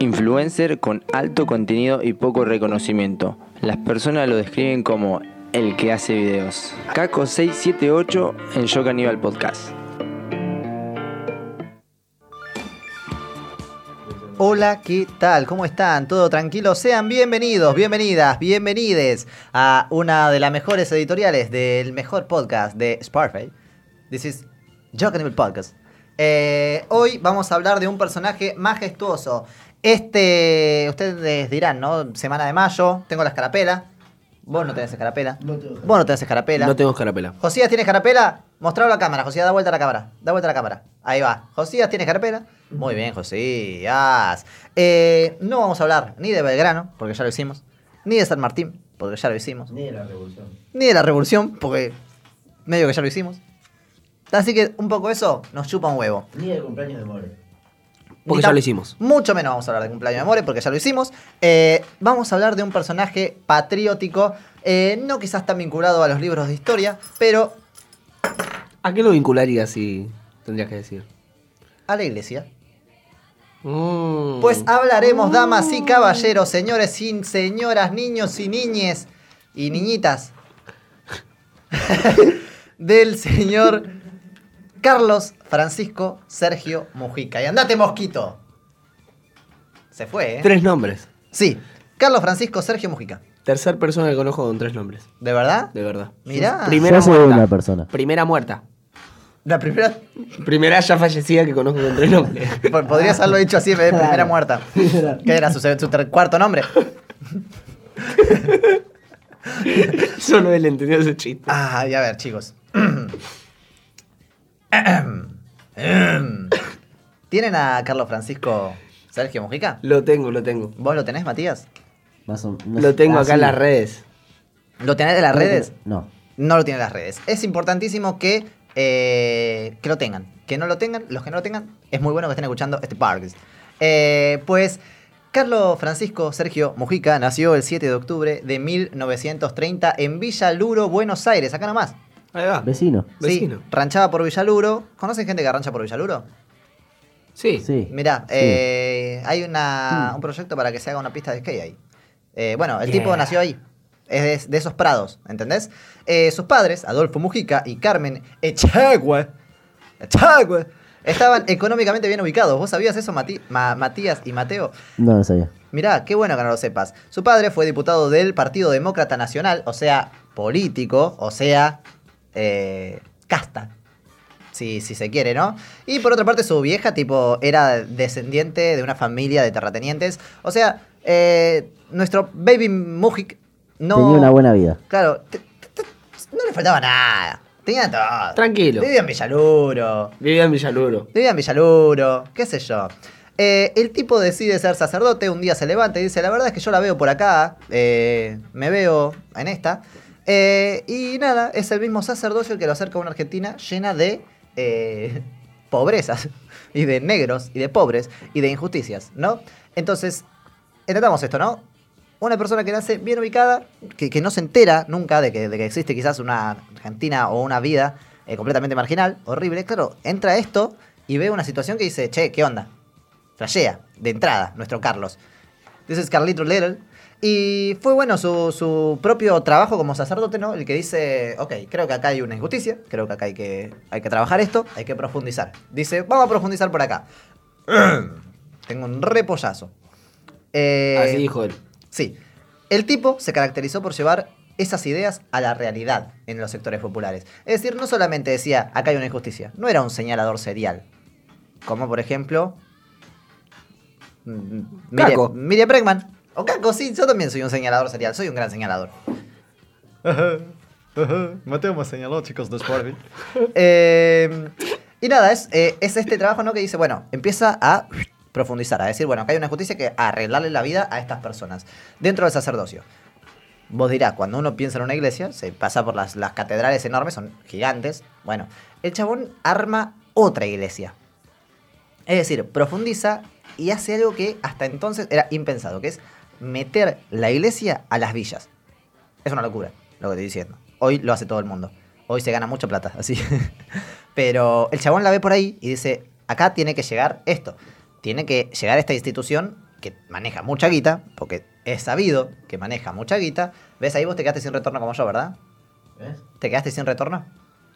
Influencer con alto contenido y poco reconocimiento. Las personas lo describen como el que hace videos. Caco 678 en Yo Caníbal Podcast. Hola, ¿qué tal? ¿Cómo están? ¿Todo tranquilo? Sean bienvenidos, bienvenidas, bienvenides a una de las mejores editoriales del mejor podcast de Sparfay. This is Yo Caníbal Podcast. Eh, hoy vamos a hablar de un personaje majestuoso. Este, ustedes dirán, ¿no? Semana de mayo, tengo la escarapela. Vos no tenés escarapela. No tengo Vos no tenés escarapela. No tengo escarapela. Josías tiene escarapela. Mostralo a la cámara, Josías, da vuelta a la cámara. Da vuelta a la cámara. Ahí va. Josías tiene escarapela. Muy bien, Josías. Eh, no vamos a hablar ni de Belgrano, porque ya lo hicimos. Ni de San Martín, porque ya lo hicimos. Ni de la revolución. Ni de la revolución, porque medio que ya lo hicimos. Así que un poco eso nos chupa un huevo. Ni del cumpleaños de More. Porque ya lo hicimos. Mucho menos vamos a hablar de cumpleaños de More porque ya lo hicimos. Eh, vamos a hablar de un personaje patriótico, eh, no quizás tan vinculado a los libros de historia, pero ¿A qué lo vincularías si tendrías que decir? a la iglesia. Mm. Pues hablaremos, damas y caballeros, señores y señoras, niños y niñes y niñitas, del señor Carlos Francisco Sergio Mujica. Y andate, mosquito. Se fue, ¿eh? Tres nombres. Sí, Carlos Francisco Sergio Mujica. Tercer persona que conozco con tres nombres. ¿De verdad? De verdad. Mirá. Primera Yo muerta. una persona. Primera muerta. La primera. Primera ya fallecida que conozco con tres nombres. po- Podrías haberlo dicho así de primera muerta. ¿Qué era su, su cuarto nombre? Solo él entendió ese chiste. Ah, y a ver, chicos. ¿Tienen a Carlos Francisco Sergio Mujica? Lo tengo, lo tengo. ¿Vos lo tenés, Matías? Más o- no Lo tengo acá en las redes. ¿Lo tenés de las redes? No. No lo tienen en las redes. Es importantísimo que, eh, que lo tengan. Que no lo tengan, los que no lo tengan, es muy bueno que estén escuchando este podcast. Eh, pues Carlos Francisco Sergio Mujica nació el 7 de octubre de 1930 en Villa Luro, Buenos Aires, acá nomás. Ahí va. Vecino. Vecino. Sí, ranchaba por Villaluro. ¿Conocen gente que rancha por Villaluro? Sí. Sí. Mirá, Sí. eh, hay una, un proyecto para que se haga una pista de skate ahí. Eh, bueno, el Yeah. tipo nació ahí. Es de, de esos prados, ¿entendés? Eh, sus padres, Adolfo Mujica y Carmen Echagua, Echagua, estaban económicamente bien ubicados. ¿Vos sabías eso, Mati- Ma- Matías y Mateo? No lo sabía. Mirá, qué bueno que no lo sepas. Su padre fue diputado del Partido Demócrata Nacional, o sea, político, o sea, eh, casta. Si, si se quiere, ¿no? Y por otra parte, su vieja, tipo, era descendiente de una familia de terratenientes. O sea, eh, nuestro baby Mujik no. Tenía una buena vida. Claro, te- te- te- no le faltaba nada. Tenía todo. Tranquilo. Vivía en Villaluro. Vivía en Villaluro. Vivía en Villaluro, qué sé yo. Eh, el tipo decide ser sacerdote, un día se levanta y dice, la verdad es que yo la veo por acá, eh, me veo en esta. Eh, y nada, es el mismo sacerdocio que lo acerca a una Argentina llena de eh, pobrezas, y de negros, y de pobres, y de injusticias, ¿no? Entonces, entendamos esto, ¿no? Una persona que nace bien ubicada, que, no se entera nunca de que, de que existe quizás una Argentina o una vida eh, completamente marginal, horrible, claro, entra a esto y ve una situación que dice, che, ¿qué onda? Flashea, de entrada, nuestro Carlos. This is Carlito Little. Y fue bueno su, su propio trabajo como sacerdote, ¿no? El que dice, ok, creo que acá hay una injusticia, creo que acá hay que, hay que trabajar esto, hay que profundizar. Dice, vamos a profundizar por acá. Tengo un repollazo. Eh, Así dijo él. Sí. El tipo se caracterizó por llevar esas ideas a la realidad en los sectores populares. Es decir, no solamente decía, acá hay una injusticia, no era un señalador serial. Como por ejemplo... mm, Caco. Miriam Bregman. O Caco, sí, yo también soy un señalador serial, soy un gran señalador. Mateo me señaló, chicos, de Sportville. Eh, y nada, es, eh, es este trabajo ¿no? que dice, bueno, empieza a profundizar, a decir, bueno, acá hay una justicia que arreglarle la vida a estas personas dentro del sacerdocio. Vos dirás, cuando uno piensa en una iglesia, se pasa por las, las catedrales enormes, son gigantes. Bueno, el chabón arma otra iglesia. Es decir, profundiza y hace algo que hasta entonces era impensado, que es meter la iglesia a las villas. Es una locura lo que estoy diciendo. Hoy lo hace todo el mundo. Hoy se gana mucha plata, así. Pero el chabón la ve por ahí y dice, acá tiene que llegar esto. Tiene que llegar esta institución que maneja mucha guita, porque es sabido que maneja mucha guita. ¿Ves ahí vos te quedaste sin retorno como yo, verdad? ¿Ves? ¿Te quedaste sin retorno?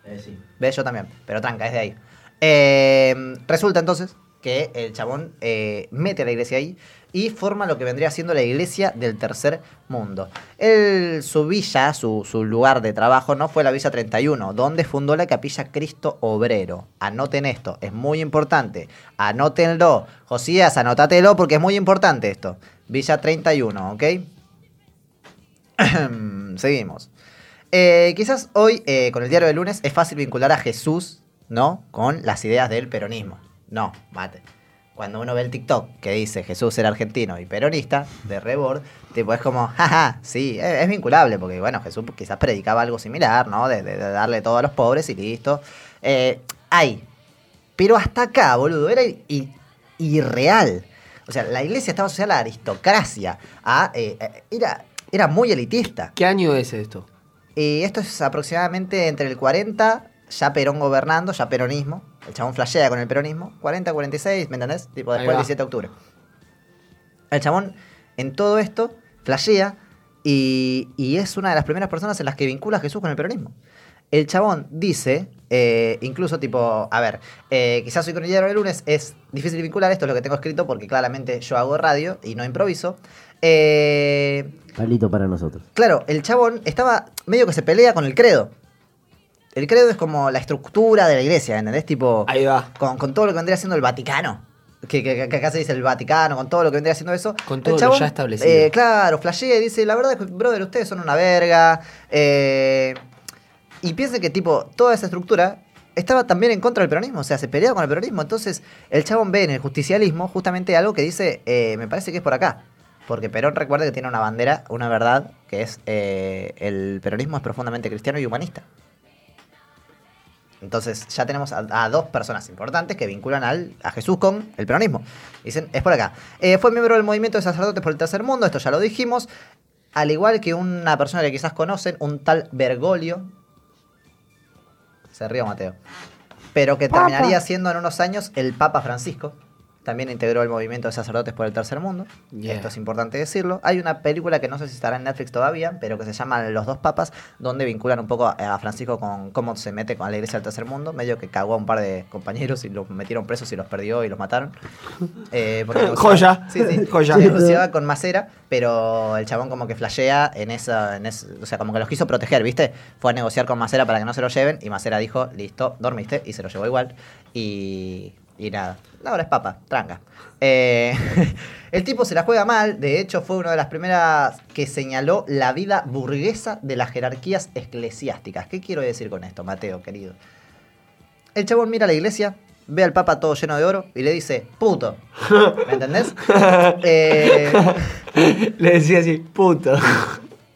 Eh, sí. ¿Ves? Yo también. Pero tranca, es de ahí. Eh, resulta entonces que el chabón eh, mete a la iglesia ahí y forma lo que vendría siendo la iglesia del tercer mundo. Él, su villa, su, lugar de trabajo, no fue la Villa 31, donde fundó la capilla Cristo Obrero. Anoten esto, es muy importante. Anótenlo. Josías, anótatelo porque es muy importante esto. Villa 31, ¿ok? Seguimos. Eh, quizás hoy, eh, con el diario de lunes, es fácil vincular a Jesús, ¿no? Con las ideas del peronismo. No, mate. Cuando uno ve el TikTok que dice Jesús era argentino y peronista, de rebord, tipo es como, jaja, sí, es, es vinculable, porque bueno, Jesús quizás predicaba algo similar, ¿no? De, de- de darle todo a los pobres y listo. Eh, hay. Pero hasta acá, boludo, era irreal. O sea, la iglesia estaba asociada a la aristocracia. a, eh, eh, era, era muy elitista. ¿Qué año es esto? Y esto es aproximadamente entre el 40, ya Perón gobernando, ya peronismo. El chabón flashea con el peronismo. 40, 46, ¿me entendés? Tipo después del va. 17 de octubre. El chabón en todo esto flashea y, y es una de las primeras personas en las que vincula a Jesús con el peronismo. El chabón dice, eh, incluso tipo, a ver, eh, quizás soy con el lunes, es difícil vincular esto, es lo que tengo escrito, porque claramente yo hago radio y no improviso. Eh, Palito para nosotros. Claro, el chabón estaba medio que se pelea con el credo. El credo es como la estructura de la iglesia, ¿entendés? Tipo, Ahí va. con, con todo lo que vendría siendo el Vaticano. Que, que- que acá se dice el Vaticano, con todo lo que vendría siendo eso. Con todo lo ya establecido. eh, claro, flashea y dice, la verdad es que, brother, ustedes son una verga. eh, y piensen que, tipo, toda esa estructura estaba también en contra del peronismo, o sea, se peleaba con el peronismo. Entonces, el chabón ve en el justicialismo justamente algo que dice, eh, me parece que es por acá. Porque Perón recuerda que tiene una bandera, una verdad, que es eh, el peronismo es profundamente cristiano y humanista. Entonces ya tenemos a, a dos personas importantes que vinculan al, a Jesús con el peronismo. Dicen, es por acá. Eh, fue miembro del movimiento de sacerdotes por el tercer mundo, esto ya lo dijimos. Al igual que una persona que quizás conocen, un tal Bergoglio. Se río Mateo. Pero que terminaría siendo en unos años el Papa Francisco. También integró el movimiento de sacerdotes por el tercer mundo. Yeah. Esto es importante decirlo. Hay una película que no sé si estará en Netflix todavía, pero que se llama Los dos papas, donde vinculan un poco a, Francisco con cómo se mete con la iglesia del tercer mundo. Medio que cagó a un par de compañeros y los metieron presos y los perdió y los mataron. Eh, Joya. Sí, sí. Joya. Negociaba con Macera, pero el chabón como que flashea en esa, en ese- o sea, como que los quiso proteger, ¿viste? Fue a negociar con Macera para que no se lo lleven y Macera dijo, listo, dormiste, y se lo llevó igual. Y, y nada, ahora es papa, tranca. Eh, el tipo se la juega mal, de hecho fue una de las primeras que señaló la vida burguesa de las jerarquías eclesiásticas. ¿Qué quiero decir con esto, Mateo, querido? El chabón mira a la iglesia, ve al papa todo lleno de oro y le dice, puto. ¿Me entendés? Eh, Le decía así, puto.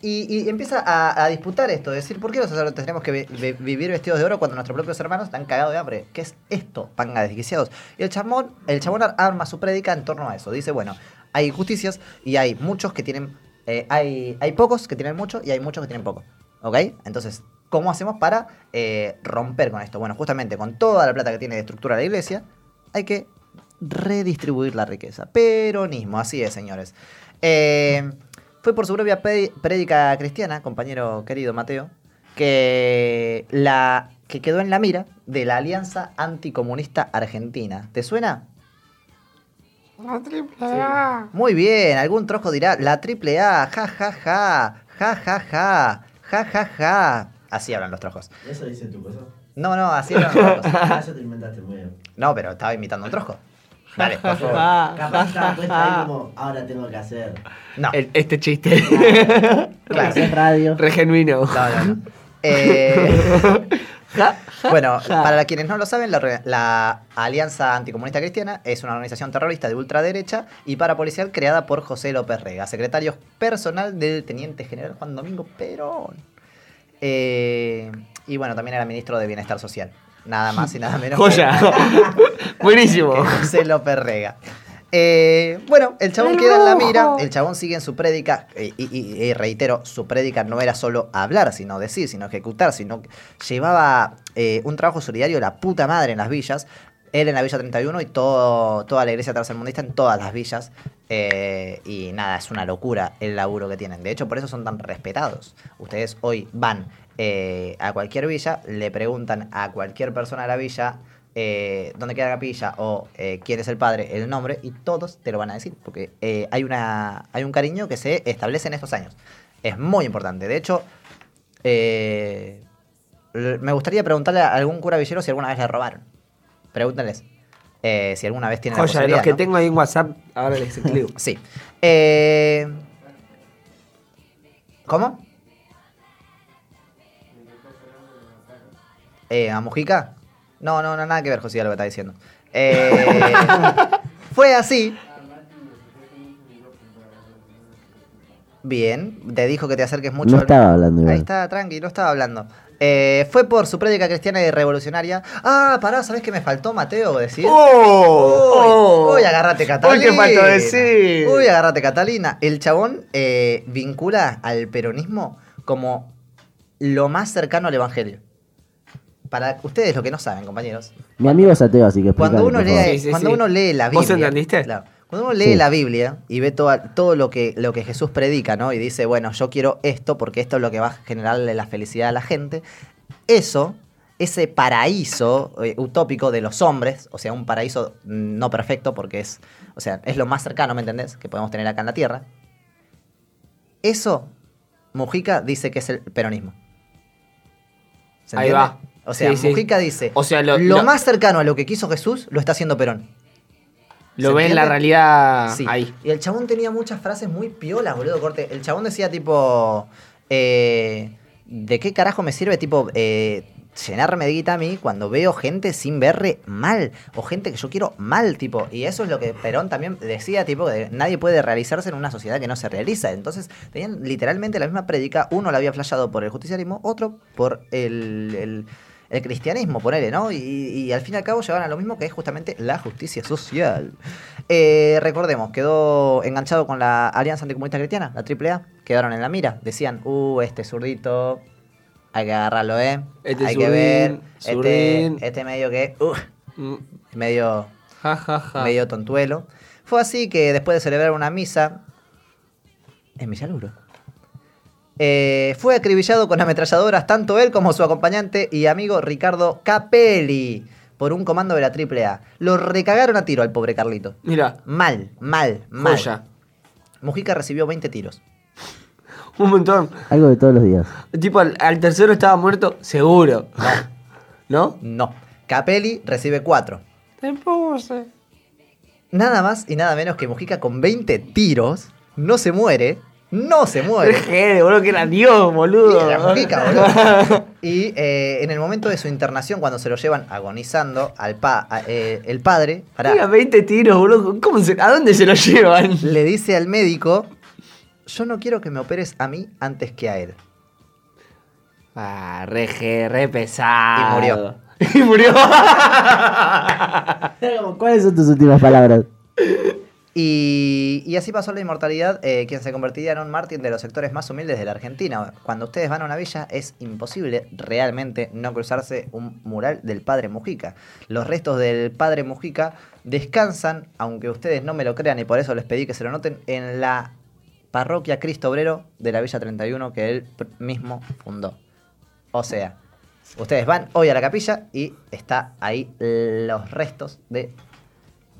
Y, empieza a, disputar esto, decir, ¿por qué los sacerdotes tenemos que vi- vi- vivir vestidos de oro cuando nuestros propios hermanos están cagados de hambre? ¿Qué es esto, panga desquiciados? Y el chabón, el chabón ar- arma su prédica en torno a eso. Dice, bueno, hay injusticias y hay muchos que tienen, eh, hay, hay pocos que tienen mucho y hay muchos que tienen poco. ¿Ok? Entonces, ¿cómo hacemos para eh, romper con esto? Bueno, justamente con toda la plata que tiene de estructura la iglesia, hay que redistribuir la riqueza. Peronismo, así es, señores. Eh, fue por su propia prédica cristiana, compañero querido Mateo, que, la, que quedó en la mira de la Alianza Anticomunista Argentina. ¿Te suena? Muy bien, algún trojo dirá, la triple A, ja ja ja, ja ja ja, ja ja ja. Así hablan los trojos. ¿Eso dice tu cosa? No, no, así hablan los trojos. Ah, eso te inventaste muy bien. No, pero estaba imitando a un trojo. Dale, por favor. Capaz puesta ahí como, ahora tengo que hacer. No, El- este chiste. claro. Hacer radio. Re genuino. No, no, no. Eh, bueno, para quienes no lo saben, la, orga- la Alianza Anticomunista Cristiana es una organización terrorista de ultraderecha y parapolicial creada por José López Rega, secretario personal del teniente general Juan Domingo Perón. Eh, y bueno, también era ministro de Bienestar Social. Nada más y nada menos. Joya. Buenísimo. que José López Rega. Eh, bueno, el chabón queda en la mira, el chabón sigue en su prédica, y, y- y reitero, su prédica no era solo hablar, sino decir, sino ejecutar, sino que llevaba eh, un trabajo solidario de la puta madre en las villas. Él en la Villa 31 y todo, toda la iglesia tercermundista en todas las villas. Eh, y nada, es una locura el laburo que tienen. De hecho, por eso son tan respetados. Ustedes hoy van eh, a cualquier villa, le preguntan a cualquier persona de la villa eh, dónde queda la capilla o eh, quién es el padre, el nombre, y todos te lo van a decir. Porque hay, una, hay un cariño que se establece en estos años. Es muy importante. De hecho, me gustaría preguntarle a algún cura villero si alguna vez le robaron. Pregúntenles. si alguna vez tienen la de los que ¿no? tengo ahí en WhatsApp, ahora les escribo. Sí. ¿Cómo? Eh, ¿A Mujica? No, no, no, nada que ver, José, lo que está diciendo. Eh, fue así. Bien, te dijo que te acerques mucho. No al- estaba hablando igual. Ahí está, tranqui, no estaba hablando. Eh, fue por su prédica cristiana y revolucionaria. Ah, pará, ¿sabés qué me faltó, Mateo? Decir. ¡Oh! Uy, uy, agárrate, Catalina. Uy, qué faltó decir. Uy, agárrate, Catalina. El chabón eh, vincula al peronismo como lo más cercano al evangelio. Para ustedes, lo que no saben, compañeros, Mi amigo es ateo, así que cuando uno, lee, Sí, sí, cuando sí. uno lee la Biblia. ¿Vos entendiste? Claro, cuando uno lee Sí. la Biblia y ve toda- todo lo que, lo que Jesús predica, ¿no? Y dice, bueno, yo quiero esto porque esto es lo que va a generarle la felicidad a la gente. Eso, ese paraíso eh, utópico de los hombres, o sea, un paraíso no perfecto porque es, o sea, es lo más cercano, ¿me entendés? Que podemos tener acá en la Tierra. Eso, Mujica dice que es el peronismo. ¿Se Ahí va. O sea, Sí, sí. Mujica dice, O sea, lo- lo, lo- más cercano a lo que quiso Jesús lo está haciendo Perón. Lo ¿Se ve en la realidad Sí. ahí. Y el chabón tenía muchas frases muy piolas, boludo, corte. El chabón decía tipo, eh, ¿de qué carajo me sirve tipo eh, llenarme de guita a mí cuando veo gente sin verre mal? O gente que yo quiero mal, tipo. Y eso es lo que Perón también decía, tipo, que nadie puede realizarse en una sociedad que no se realiza. Entonces, tenían literalmente la misma prédica. Uno la había flayado por el justicialismo, otro por el... el el cristianismo, ponele, ¿no? Y, y al fin y al cabo llevan a lo mismo que es justamente la justicia social. Eh, recordemos, quedó enganchado con la Alianza Anticomunista Cristiana, la AAA, quedaron en la mira. Decían, uh, este zurdito, hay que agarrarlo, ¿eh? Este hay que ver, este, este medio que, uh, Mm, medio, Ja, ja, ja. medio tontuelo. Fue así que después de celebrar una misa en Villaluro, eh, fue acribillado con ametralladoras tanto él como su acompañante y amigo Ricardo Capelli por un comando de la AAA. Lo recagaron a tiro al pobre Carlito. Mira, Mal, mal, mal. joya. Mujica recibió 20 tiros. Un montón. Algo de todos los días. Tipo, al, al tercero estaba muerto, seguro. ¿No? No. Capelli recibe 4. Te puse. Nada más y nada menos que Mujica con 20 tiros no se muere. No se muere. Qué boludo, que era Dios, boludo. Y era Mujica, boludo. Y eh, en el momento de su internación, cuando se lo llevan agonizando al pa- a- eh, el padre, Mira, 20 tiros, boludo. ¿Cómo se, ¿A dónde se lo llevan? le dice al médico, yo no quiero que me operes a mí antes que a él. Ah, re, je, re pesado. Y murió. y murió. ¿Cuáles son tus últimas palabras? Y, y así pasó la inmortalidad, eh, quien se convertiría en un mártir de los sectores más humildes de la Argentina. Cuando ustedes van a una villa es imposible realmente no cruzarse un mural del padre Mujica. Los restos del padre Mujica descansan, aunque ustedes no me lo crean y por eso les pedí que se lo noten, en la parroquia Cristo Obrero de la Villa 31 que él mismo fundó. O sea, ustedes van hoy a la capilla y está ahí los restos de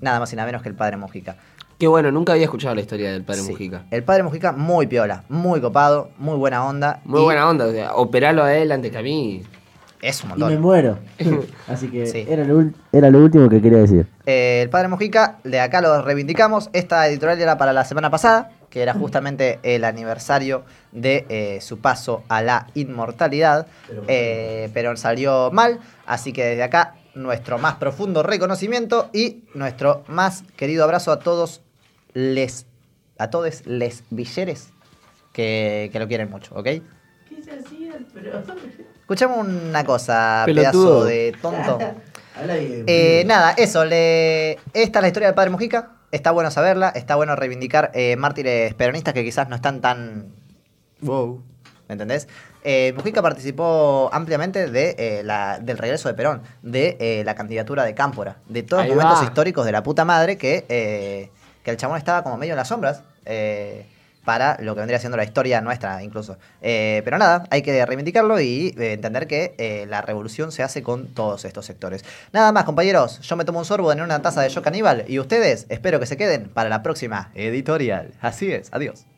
nada más y nada menos que el padre Mujica. Qué bueno, nunca había escuchado la historia del padre Sí. Mujica. El padre Mujica muy piola, muy copado, muy buena onda. Muy y buena onda, o sea, operarlo a él antes que a mí. Es un Y me montón. muero. Así que Sí. era, lo, ul- era lo último que quería decir. Eh, el padre Mujica, de acá lo reivindicamos. Esta editorial era para la semana pasada, que era justamente el aniversario de eh, su paso a la inmortalidad. Eh, pero salió mal, así que desde acá nuestro más profundo reconocimiento y nuestro más querido abrazo a todos les a todos les villeres que, que lo quieren mucho, ¿ok? Escuchamos una cosa, Pelotudo. pedazo de tonto. Habla bien. Eh, nada, eso, le... esta es la historia del padre Mujica. Está bueno saberla, está bueno reivindicar eh, mártires peronistas que quizás no están tan. Wow. ¿Me entendés? Eh, Mujica participó ampliamente de, eh, la- del regreso de Perón, de eh, la candidatura de Cámpora, de todos Ahí los momentos va. históricos de la puta madre que, eh, que el chabón estaba como medio en las sombras. eh, para lo que vendría siendo la historia nuestra incluso. Eh, pero nada, hay que reivindicarlo y eh, entender que la revolución se hace con todos estos sectores. Nada más, compañeros, yo me tomo un sorbo en una taza de Yo Caníbal y ustedes espero que se queden para la próxima editorial. Así es, adiós.